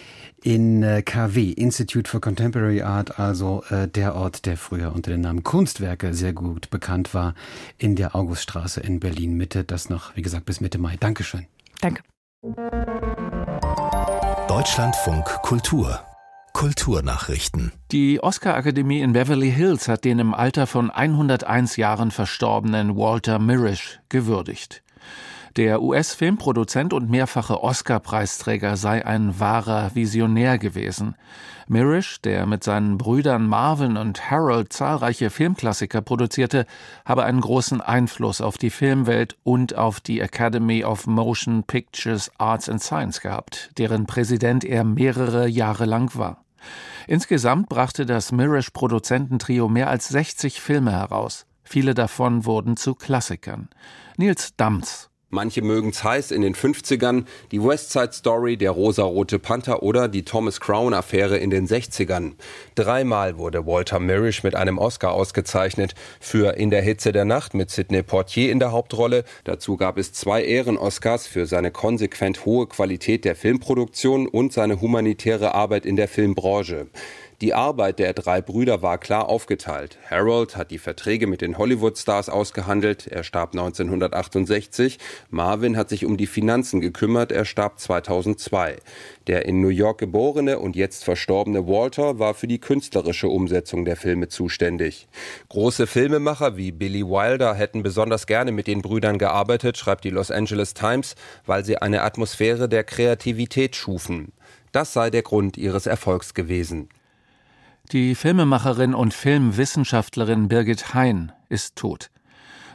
in äh, KW, Institute for Contemporary Art, also äh, der Ort, der früher unter dem Namen Kunstwerke sehr gut bekannt war, in der Auguststraße in Berlin Mitte. Das noch, wie gesagt, bis Mitte Mai. Dankeschön. Danke. Deutschlandfunk Kultur Kulturnachrichten. Die Oscar-Akademie in Beverly Hills hat den im Alter von 101 Jahren verstorbenen Walter Mirisch gewürdigt. Der US-Filmproduzent und mehrfache Oscar-Preisträger sei ein wahrer Visionär gewesen. Mirisch, der mit seinen Brüdern Marvin und Harold zahlreiche Filmklassiker produzierte, habe einen großen Einfluss auf die Filmwelt und auf die Academy of Motion Pictures Arts and Science gehabt, deren Präsident er mehrere Jahre lang war. Insgesamt brachte das Mirisch-Produzententrio mehr als 60 Filme heraus. Viele davon wurden zu Klassikern. Nils Dams Manche mögen es heiß in den 50ern, die West Side Story, der rosarote Panther oder die Thomas Crown Affäre in den 60ern. Dreimal wurde Walter Mirisch mit einem Oscar ausgezeichnet für In der Hitze der Nacht mit Sidney Portier in der Hauptrolle. Dazu gab es zwei Ehren-Oscars für seine konsequent hohe Qualität der Filmproduktion und seine humanitäre Arbeit in der Filmbranche. Die Arbeit der drei Brüder war klar aufgeteilt. Harold hat die Verträge mit den Hollywood-Stars ausgehandelt, er starb 1968. Marvin hat sich um die Finanzen gekümmert, er starb 2002. Der in New York geborene und jetzt verstorbene Walter war für die künstlerische Umsetzung der Filme zuständig. Große Filmemacher wie Billy Wilder hätten besonders gerne mit den Brüdern gearbeitet, schreibt die Los Angeles Times, weil sie eine Atmosphäre der Kreativität schufen. Das sei der Grund ihres Erfolgs gewesen. Die Filmemacherin und Filmwissenschaftlerin Birgit Hein ist tot.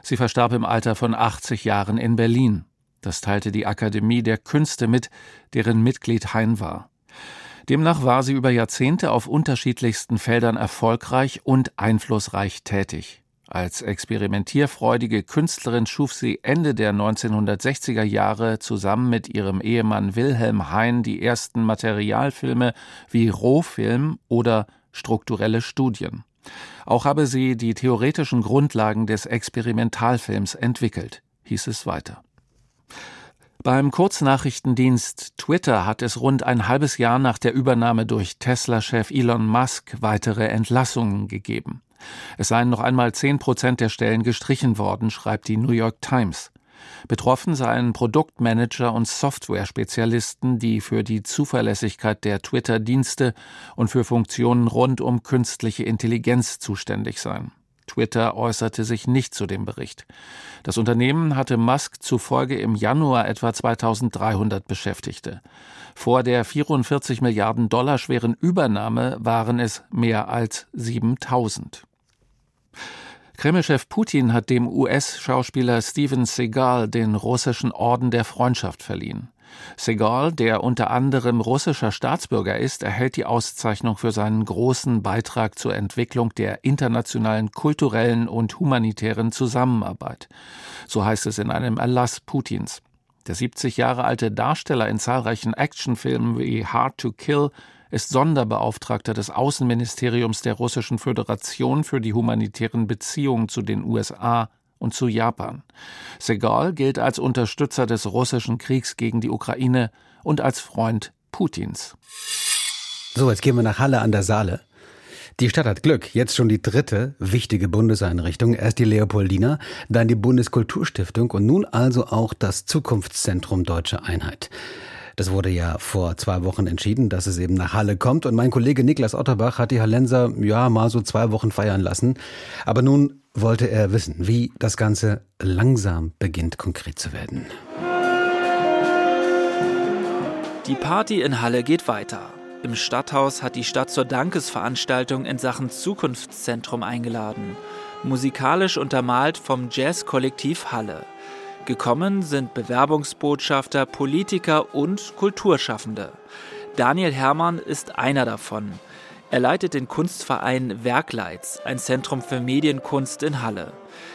Sie verstarb im Alter von 80 Jahren in Berlin. Das teilte die Akademie der Künste mit, deren Mitglied Hein war. Demnach war sie über Jahrzehnte auf unterschiedlichsten Feldern erfolgreich und einflussreich tätig. Als experimentierfreudige Künstlerin schuf sie Ende der 1960er Jahre zusammen mit ihrem Ehemann Wilhelm Hein die ersten Materialfilme wie Rohfilm oder strukturelle Studien. Auch habe sie die theoretischen Grundlagen des Experimentalfilms entwickelt. hieß es weiter. Beim Kurznachrichtendienst Twitter hat es rund ein halbes Jahr nach der Übernahme durch Tesla-Chef Elon Musk weitere Entlassungen gegeben. Es seien noch einmal zehn Prozent der Stellen gestrichen worden, schreibt die New York Times. Betroffen seien Produktmanager und Software-Spezialisten, die für die Zuverlässigkeit der Twitter-Dienste und für Funktionen rund um künstliche Intelligenz zuständig seien. Twitter äußerte sich nicht zu dem Bericht. Das Unternehmen hatte Musk zufolge im Januar etwa 2300 Beschäftigte. Vor der 44 Milliarden Dollar schweren Übernahme waren es mehr als 7000. Kremlchef Putin hat dem US-Schauspieler Steven Seagal den russischen Orden der Freundschaft verliehen. Segal, der unter anderem russischer Staatsbürger ist, erhält die Auszeichnung für seinen großen Beitrag zur Entwicklung der internationalen kulturellen und humanitären Zusammenarbeit. So heißt es in einem Erlass Putins. Der 70 Jahre alte Darsteller in zahlreichen Actionfilmen wie Hard to Kill ist Sonderbeauftragter des Außenministeriums der Russischen Föderation für die humanitären Beziehungen zu den USA und zu Japan. Segal gilt als Unterstützer des russischen Kriegs gegen die Ukraine und als Freund Putins. So, jetzt gehen wir nach Halle an der Saale. Die Stadt hat Glück. Jetzt schon die dritte wichtige Bundeseinrichtung. Erst die Leopoldina, dann die Bundeskulturstiftung und nun also auch das Zukunftszentrum Deutsche Einheit. Das wurde ja vor zwei Wochen entschieden, dass es eben nach Halle kommt. Und mein Kollege Niklas Otterbach hat die Hallenser ja mal so zwei Wochen feiern lassen. Aber nun wollte er wissen, wie das Ganze langsam beginnt konkret zu werden. Die Party in Halle geht weiter. Im Stadthaus hat die Stadt zur Dankesveranstaltung in Sachen Zukunftszentrum eingeladen. Musikalisch untermalt vom Jazzkollektiv Halle. Gekommen sind Bewerbungsbotschafter, Politiker und Kulturschaffende. Daniel Herrmann ist einer davon. Er leitet den Kunstverein Werkleitz, ein Zentrum für Medienkunst in Halle.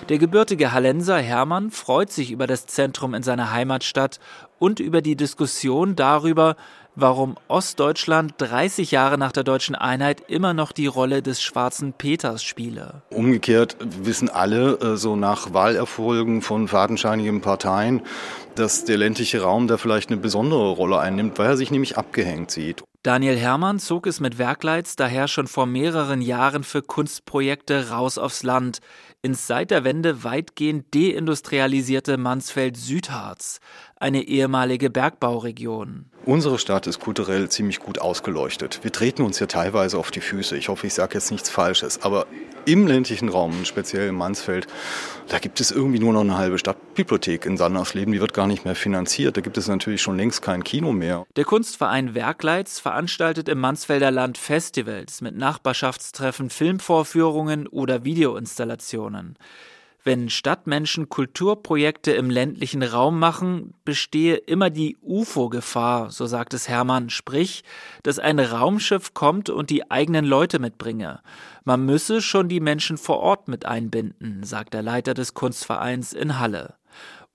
Der gebürtige Hallenser Hermann freut sich über das Zentrum in seiner Heimatstadt und über die Diskussion darüber, warum Ostdeutschland 30 Jahre nach der deutschen Einheit immer noch die Rolle des schwarzen Peters spiele. Umgekehrt wissen alle, äh, so nach Wahlerfolgen von fadenscheinigen Parteien, dass der ländliche Raum da vielleicht eine besondere Rolle einnimmt, weil er sich nämlich abgehängt sieht. Daniel Herrmann zog es mit Werkleitz daher schon vor mehreren Jahren für Kunstprojekte raus aufs Land, ins seit der Wende weitgehend deindustrialisierte Mansfeld-Südharz, eine ehemalige Bergbauregion. Unsere Stadt ist kulturell ziemlich gut ausgeleuchtet. Wir treten uns ja teilweise auf die Füße. Ich hoffe, ich sage jetzt nichts Falsches. Aber im ländlichen Raum, speziell im Mansfeld, da gibt es irgendwie nur noch eine halbe Stadtbibliothek in Sandersleben. Die wird gar nicht mehr finanziert. Da gibt es natürlich schon längst kein Kino mehr. Der Kunstverein Werkleitz veranstaltet im Mansfelder Land Festivals mit Nachbarschaftstreffen, Filmvorführungen oder Videoinstallationen. Wenn Stadtmenschen Kulturprojekte im ländlichen Raum machen, bestehe immer die UFO-Gefahr, so sagt es Hermann, sprich, dass ein Raumschiff kommt und die eigenen Leute mitbringe. Man müsse schon die Menschen vor Ort mit einbinden, sagt der Leiter des Kunstvereins in Halle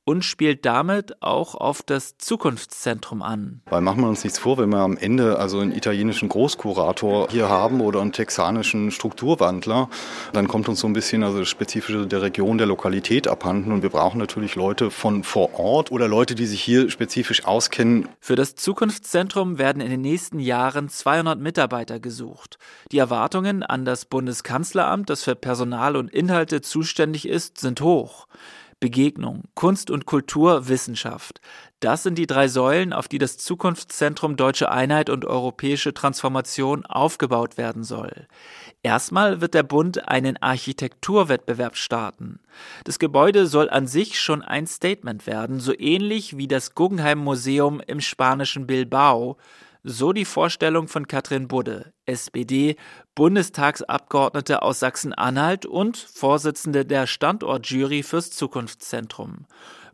und spielt damit auch auf das Zukunftszentrum an. Weil machen wir uns nichts vor, wenn wir am Ende also einen italienischen Großkurator hier haben oder einen texanischen Strukturwandler, dann kommt uns so ein bisschen also das Spezifische der Region, der Lokalität abhanden und wir brauchen natürlich Leute von vor Ort oder Leute, die sich hier spezifisch auskennen. Für das Zukunftszentrum werden in den nächsten Jahren 200 Mitarbeiter gesucht. Die Erwartungen an das Bundeskanzleramt, das für Personal und Inhalte zuständig ist, sind hoch. Begegnung, Kunst und Kultur, Wissenschaft. Das sind die drei Säulen, auf die das Zukunftszentrum Deutsche Einheit und europäische Transformation aufgebaut werden soll. Erstmal wird der Bund einen Architekturwettbewerb starten. Das Gebäude soll an sich schon ein Statement werden, so ähnlich wie das Guggenheim Museum im spanischen Bilbao, so die Vorstellung von Katrin Budde, SPD, Bundestagsabgeordnete aus Sachsen-Anhalt und Vorsitzende der Standortjury fürs Zukunftszentrum.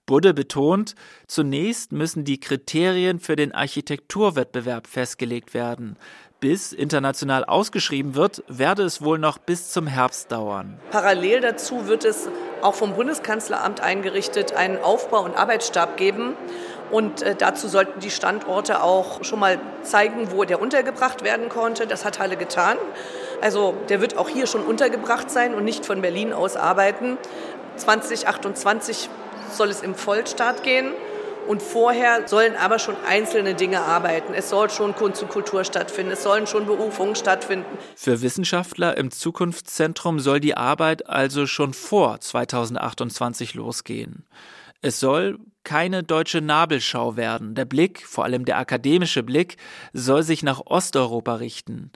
Budde betont, zunächst müssen die Kriterien für den Architekturwettbewerb festgelegt werden. Bis international ausgeschrieben wird, werde es wohl noch bis zum Herbst dauern. Parallel dazu wird es auch vom Bundeskanzleramt eingerichtet einen Aufbau- und Arbeitsstab geben und äh, dazu sollten die Standorte auch schon mal zeigen, wo der untergebracht werden konnte. Das hat Halle getan. Also der wird auch hier schon untergebracht sein und nicht von Berlin aus arbeiten. 2028 soll es im Vollstart gehen. Und vorher sollen aber schon einzelne Dinge arbeiten. Es soll schon Kunst und Kultur stattfinden. Es sollen schon Berufungen stattfinden. Für Wissenschaftler im Zukunftszentrum soll die Arbeit also schon vor 2028 losgehen. Es soll keine deutsche Nabelschau werden. Der Blick, vor allem der akademische Blick, soll sich nach Osteuropa richten.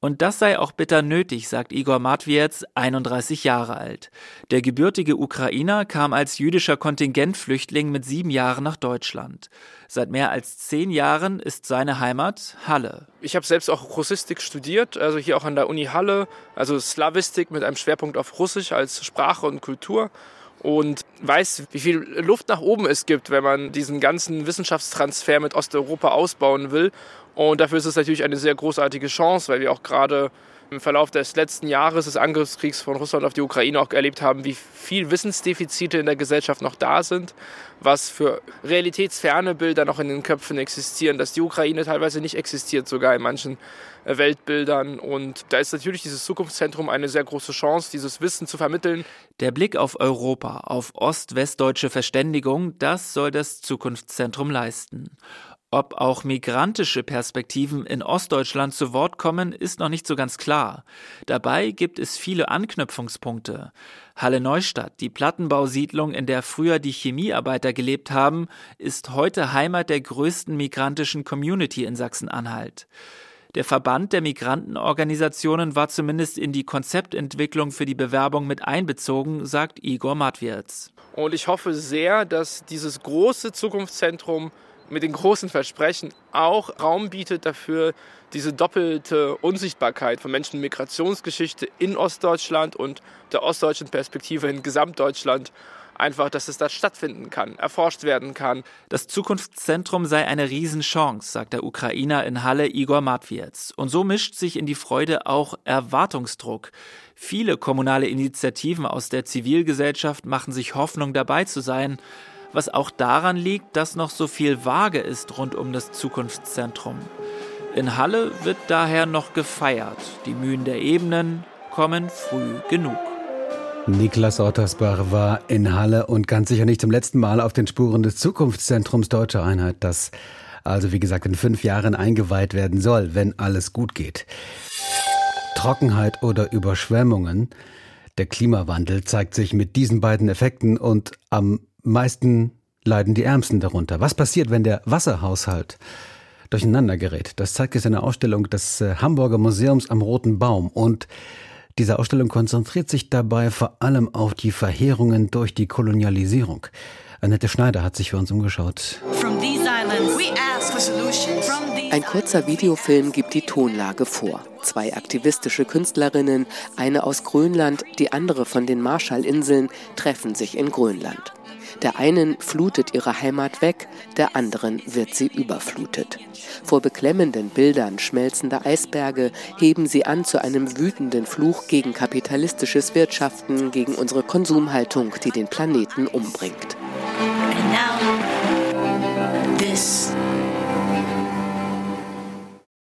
Und das sei auch bitter nötig, sagt Igor Matwiez, 31 Jahre alt. Der gebürtige Ukrainer kam als jüdischer Kontingentflüchtling mit sieben Jahren nach Deutschland. Seit mehr als zehn Jahren ist seine Heimat Halle. Ich habe selbst auch Russistik studiert, also hier auch an der Uni Halle, also Slavistik mit einem Schwerpunkt auf Russisch als Sprache und Kultur und weiß, wie viel Luft nach oben es gibt, wenn man diesen ganzen Wissenschaftstransfer mit Osteuropa ausbauen will. Und dafür ist es natürlich eine sehr großartige Chance, weil wir auch gerade im Verlauf des letzten Jahres des Angriffskriegs von Russland auf die Ukraine auch erlebt haben, wie viel Wissensdefizite in der Gesellschaft noch da sind, was für realitätsferne Bilder noch in den Köpfen existieren, dass die Ukraine teilweise nicht existiert, sogar in manchen äh, Weltbildern. Und da ist natürlich dieses Zukunftszentrum eine sehr große Chance, dieses Wissen zu vermitteln. Der Blick auf Europa, auf ost-westdeutsche Verständigung, das soll das Zukunftszentrum leisten. Ob auch migrantische Perspektiven in Ostdeutschland zu Wort kommen, ist noch nicht so ganz klar. Dabei gibt es viele Anknüpfungspunkte. Halle Neustadt, die Plattenbausiedlung, in der früher die Chemiearbeiter gelebt haben, ist heute Heimat der größten migrantischen Community in Sachsen-Anhalt. Der Verband der Migrantenorganisationen war zumindest in die Konzeptentwicklung für die Bewerbung mit einbezogen, sagt Igor Matwirz. Und ich hoffe sehr, dass dieses große Zukunftszentrum mit den großen Versprechen auch Raum bietet dafür, diese doppelte Unsichtbarkeit von Menschen Migrationsgeschichte in Ostdeutschland und der ostdeutschen Perspektive in Gesamtdeutschland einfach, dass es da stattfinden kann, erforscht werden kann. Das Zukunftszentrum sei eine Riesenchance, sagt der Ukrainer in Halle Igor Matwiez. Und so mischt sich in die Freude auch Erwartungsdruck. Viele kommunale Initiativen aus der Zivilgesellschaft machen sich Hoffnung dabei zu sein was auch daran liegt, dass noch so viel vage ist rund um das Zukunftszentrum. In Halle wird daher noch gefeiert. Die Mühen der Ebenen kommen früh genug. Niklas Ottersbach war in Halle und ganz sicher nicht zum letzten Mal auf den Spuren des Zukunftszentrums Deutsche Einheit, das also wie gesagt in fünf Jahren eingeweiht werden soll, wenn alles gut geht. Trockenheit oder Überschwemmungen. Der Klimawandel zeigt sich mit diesen beiden Effekten und am meisten leiden die Ärmsten darunter. Was passiert, wenn der Wasserhaushalt durcheinander gerät? Das zeigt jetzt eine Ausstellung des äh, Hamburger Museums am Roten Baum. Und diese Ausstellung konzentriert sich dabei vor allem auf die Verheerungen durch die Kolonialisierung. Annette Schneider hat sich für uns umgeschaut. Ein kurzer Videofilm gibt die Tonlage vor. Zwei aktivistische Künstlerinnen, eine aus Grönland, die andere von den Marshallinseln, treffen sich in Grönland. Der einen flutet ihre Heimat weg, der anderen wird sie überflutet. Vor beklemmenden Bildern schmelzender Eisberge heben sie an zu einem wütenden Fluch gegen kapitalistisches Wirtschaften, gegen unsere Konsumhaltung, die den Planeten umbringt.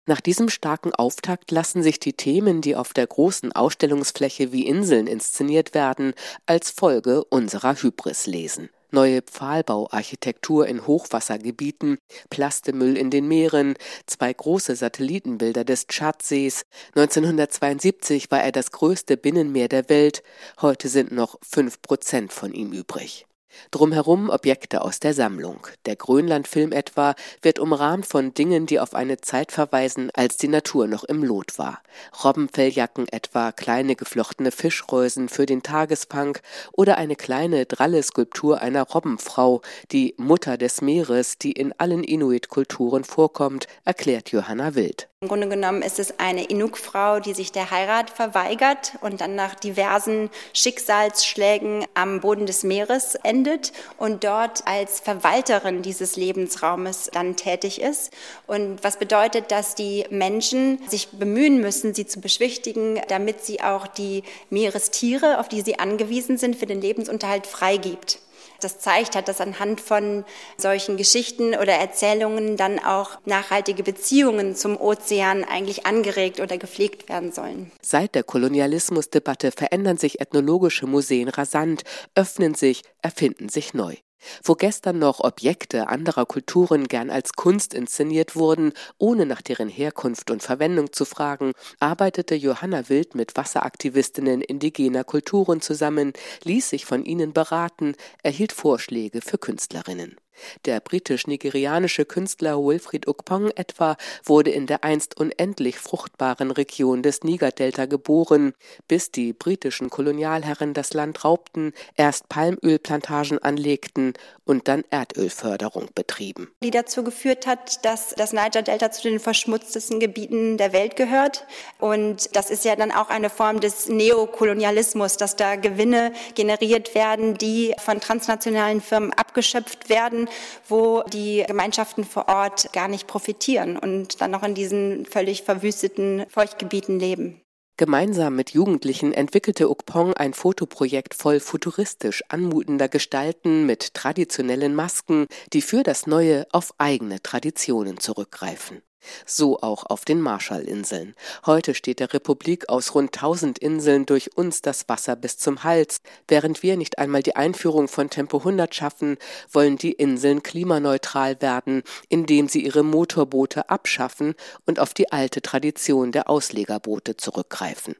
Nach diesem starken Auftakt lassen sich die Themen, die auf der großen Ausstellungsfläche wie Inseln inszeniert werden, als Folge unserer Hybris lesen neue Pfahlbauarchitektur in Hochwassergebieten, Plastemüll in den Meeren, zwei große Satellitenbilder des Tschadsees. 1972 war er das größte Binnenmeer der Welt, heute sind noch fünf Prozent von ihm übrig. Drumherum Objekte aus der Sammlung. Der Grönlandfilm etwa wird umrahmt von Dingen, die auf eine Zeit verweisen, als die Natur noch im Lot war. Robbenfelljacken etwa, kleine geflochtene Fischreusen für den Tagespunk oder eine kleine dralle Skulptur einer Robbenfrau, die Mutter des Meeres, die in allen Inuit-Kulturen vorkommt, erklärt Johanna Wild. Im Grunde genommen ist es eine Inuk-Frau, die sich der Heirat verweigert und dann nach diversen Schicksalsschlägen am Boden des Meeres endet und dort als Verwalterin dieses Lebensraumes dann tätig ist. Und was bedeutet, dass die Menschen sich bemühen müssen, sie zu beschwichtigen, damit sie auch die Meerestiere, auf die sie angewiesen sind, für den Lebensunterhalt freigibt das zeigt hat, dass anhand von solchen Geschichten oder Erzählungen dann auch nachhaltige Beziehungen zum Ozean eigentlich angeregt oder gepflegt werden sollen. Seit der Kolonialismusdebatte verändern sich ethnologische Museen rasant, öffnen sich, erfinden sich neu. Wo gestern noch Objekte anderer Kulturen gern als Kunst inszeniert wurden, ohne nach deren Herkunft und Verwendung zu fragen, arbeitete Johanna Wild mit Wasseraktivistinnen indigener Kulturen zusammen, ließ sich von ihnen beraten, erhielt Vorschläge für Künstlerinnen. Der britisch-nigerianische Künstler Wilfried Ukpong etwa wurde in der einst unendlich fruchtbaren Region des Nigerdelta geboren, bis die britischen Kolonialherren das Land raubten, erst Palmölplantagen anlegten und dann Erdölförderung betrieben. Die dazu geführt hat, dass das Niger-Delta zu den verschmutztesten Gebieten der Welt gehört. Und das ist ja dann auch eine Form des Neokolonialismus, dass da Gewinne generiert werden, die von transnationalen Firmen abgeschöpft werden wo die Gemeinschaften vor Ort gar nicht profitieren und dann noch in diesen völlig verwüsteten Feuchtgebieten leben. Gemeinsam mit Jugendlichen entwickelte Ukpong ein Fotoprojekt voll futuristisch anmutender Gestalten mit traditionellen Masken, die für das Neue auf eigene Traditionen zurückgreifen. So auch auf den Marshallinseln. Heute steht der Republik aus rund 1000 Inseln durch uns das Wasser bis zum Hals. Während wir nicht einmal die Einführung von Tempo 100 schaffen, wollen die Inseln klimaneutral werden, indem sie ihre Motorboote abschaffen und auf die alte Tradition der Auslegerboote zurückgreifen.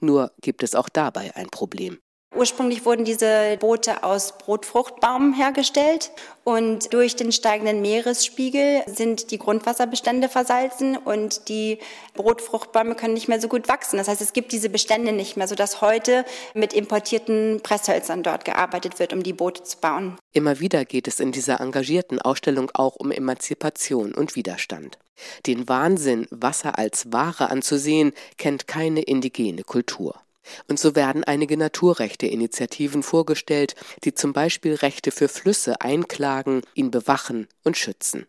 Nur gibt es auch dabei ein Problem. Ursprünglich wurden diese Boote aus Brotfruchtbaum hergestellt und durch den steigenden Meeresspiegel sind die Grundwasserbestände versalzen und die Brotfruchtbäume können nicht mehr so gut wachsen. Das heißt, es gibt diese Bestände nicht mehr, sodass heute mit importierten Presshölzern dort gearbeitet wird, um die Boote zu bauen. Immer wieder geht es in dieser engagierten Ausstellung auch um Emanzipation und Widerstand. Den Wahnsinn, Wasser als Ware anzusehen, kennt keine indigene Kultur. Und so werden einige Naturrechte-Initiativen vorgestellt, die zum Beispiel Rechte für Flüsse einklagen, ihn bewachen und schützen.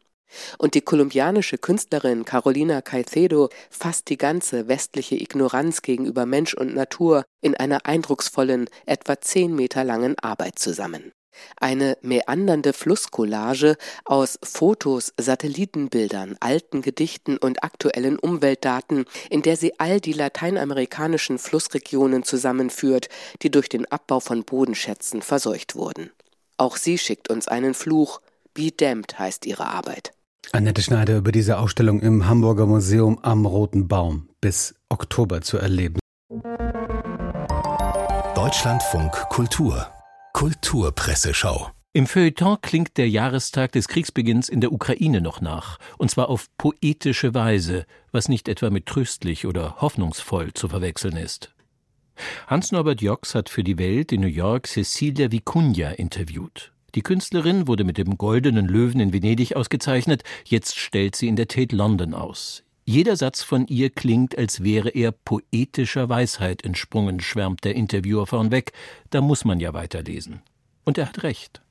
Und die kolumbianische Künstlerin Carolina Caicedo fasst die ganze westliche Ignoranz gegenüber Mensch und Natur in einer eindrucksvollen, etwa zehn Meter langen Arbeit zusammen. Eine meandernde Flusscollage aus Fotos, Satellitenbildern, alten Gedichten und aktuellen Umweltdaten, in der sie all die lateinamerikanischen Flussregionen zusammenführt, die durch den Abbau von Bodenschätzen verseucht wurden. Auch sie schickt uns einen Fluch. Be Damned heißt ihre Arbeit. Annette Schneider über diese Ausstellung im Hamburger Museum am Roten Baum bis Oktober zu erleben. Deutschlandfunk Kultur Kulturpresseschau. Im Feuilleton klingt der Jahrestag des Kriegsbeginns in der Ukraine noch nach, und zwar auf poetische Weise, was nicht etwa mit tröstlich oder hoffnungsvoll zu verwechseln ist. Hans-Norbert Jocks hat für die Welt in New York Cecilia Vicuña interviewt. Die Künstlerin wurde mit dem Goldenen Löwen in Venedig ausgezeichnet, jetzt stellt sie in der Tate London aus. Jeder Satz von ihr klingt, als wäre er poetischer Weisheit entsprungen, schwärmt der Interviewer vornweg. Da muss man ja weiterlesen. Und er hat recht.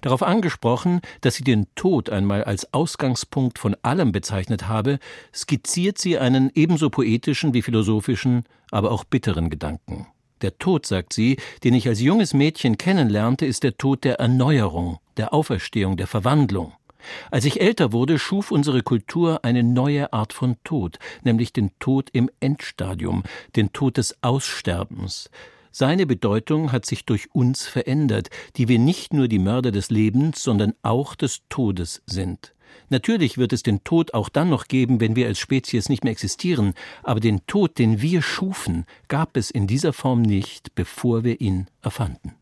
Darauf angesprochen, dass sie den Tod einmal als Ausgangspunkt von allem bezeichnet habe, skizziert sie einen ebenso poetischen wie philosophischen, aber auch bitteren Gedanken. Der Tod, sagt sie, den ich als junges Mädchen kennenlernte, ist der Tod der Erneuerung, der Auferstehung, der Verwandlung. Als ich älter wurde, schuf unsere Kultur eine neue Art von Tod, nämlich den Tod im Endstadium, den Tod des Aussterbens. Seine Bedeutung hat sich durch uns verändert, die wir nicht nur die Mörder des Lebens, sondern auch des Todes sind. Natürlich wird es den Tod auch dann noch geben, wenn wir als Spezies nicht mehr existieren, aber den Tod, den wir schufen, gab es in dieser Form nicht, bevor wir ihn erfanden.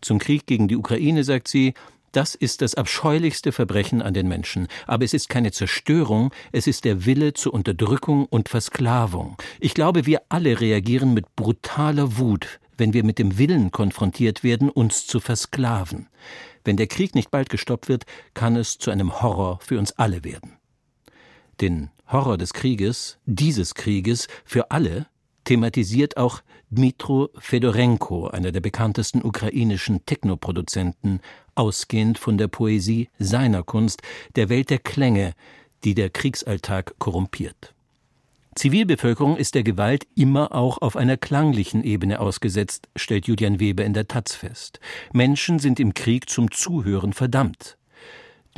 Zum Krieg gegen die Ukraine sagt sie, das ist das abscheulichste Verbrechen an den Menschen. Aber es ist keine Zerstörung, es ist der Wille zur Unterdrückung und Versklavung. Ich glaube, wir alle reagieren mit brutaler Wut, wenn wir mit dem Willen konfrontiert werden, uns zu versklaven. Wenn der Krieg nicht bald gestoppt wird, kann es zu einem Horror für uns alle werden. Den Horror des Krieges, dieses Krieges, für alle, thematisiert auch Dmitro Fedorenko, einer der bekanntesten ukrainischen Technoproduzenten, ausgehend von der Poesie seiner Kunst, der Welt der Klänge, die der Kriegsalltag korrumpiert. Zivilbevölkerung ist der Gewalt immer auch auf einer klanglichen Ebene ausgesetzt, stellt Julian Weber in der Taz fest. Menschen sind im Krieg zum Zuhören verdammt.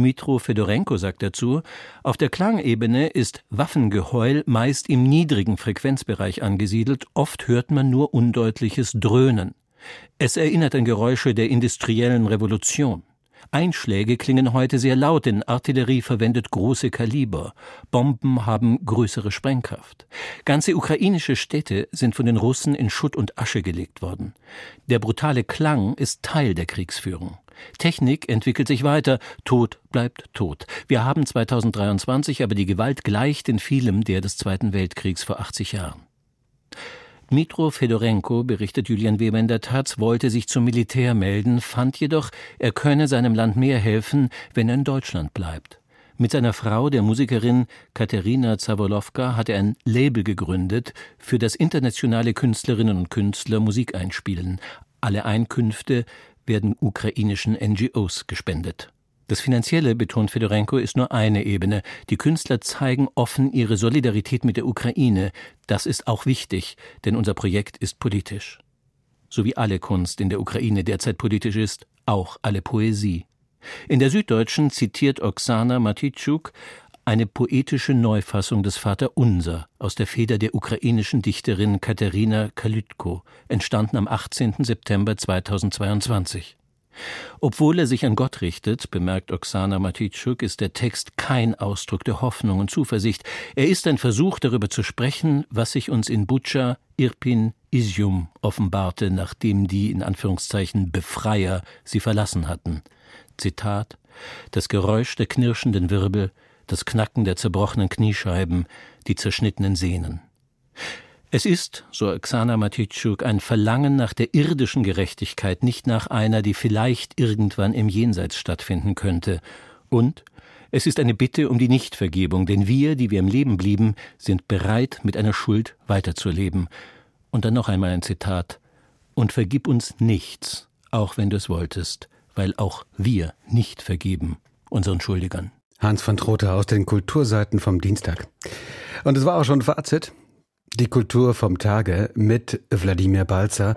Dmitro Fedorenko sagt dazu, auf der Klangebene ist Waffengeheul meist im niedrigen Frequenzbereich angesiedelt, oft hört man nur undeutliches Dröhnen. Es erinnert an Geräusche der industriellen Revolution. Einschläge klingen heute sehr laut, denn Artillerie verwendet große Kaliber. Bomben haben größere Sprengkraft. Ganze ukrainische Städte sind von den Russen in Schutt und Asche gelegt worden. Der brutale Klang ist Teil der Kriegsführung. Technik entwickelt sich weiter, Tod bleibt tot. Wir haben 2023, aber die Gewalt gleicht in vielem der des Zweiten Weltkriegs vor 80 Jahren. Dmitro Fedorenko, berichtet Julian Weber in der Taz, wollte sich zum Militär melden, fand jedoch, er könne seinem Land mehr helfen, wenn er in Deutschland bleibt. Mit seiner Frau, der Musikerin Katerina Zawolowka, hat er ein Label gegründet, für das internationale Künstlerinnen und Künstler Musik einspielen. Alle Einkünfte werden ukrainischen NGOs gespendet. Das Finanzielle, betont Fedorenko, ist nur eine Ebene. Die Künstler zeigen offen ihre Solidarität mit der Ukraine. Das ist auch wichtig, denn unser Projekt ist politisch. So wie alle Kunst in der Ukraine derzeit politisch ist, auch alle Poesie. In der Süddeutschen zitiert Oksana Matitschuk eine poetische Neufassung des Vater Unser aus der Feder der ukrainischen Dichterin Katerina Kalytko, entstanden am 18. September 2022. Obwohl er sich an Gott richtet, bemerkt Oksana Matitschuk, ist der Text kein Ausdruck der Hoffnung und Zuversicht. Er ist ein Versuch, darüber zu sprechen, was sich uns in Butscha, Irpin, Isium offenbarte, nachdem die in Anführungszeichen Befreier sie verlassen hatten. Zitat Das Geräusch der knirschenden Wirbel, das Knacken der zerbrochenen Kniescheiben, die zerschnittenen Sehnen. Es ist, so Xana Matitschuk, ein Verlangen nach der irdischen Gerechtigkeit, nicht nach einer, die vielleicht irgendwann im Jenseits stattfinden könnte. Und es ist eine Bitte um die Nichtvergebung, denn wir, die wir im Leben blieben, sind bereit, mit einer Schuld weiterzuleben. Und dann noch einmal ein Zitat. Und vergib uns nichts, auch wenn du es wolltest, weil auch wir nicht vergeben unseren Schuldigern. Hans van Trotha aus den Kulturseiten vom Dienstag. Und es war auch schon Fazit. Die Kultur vom Tage mit Wladimir Balzer.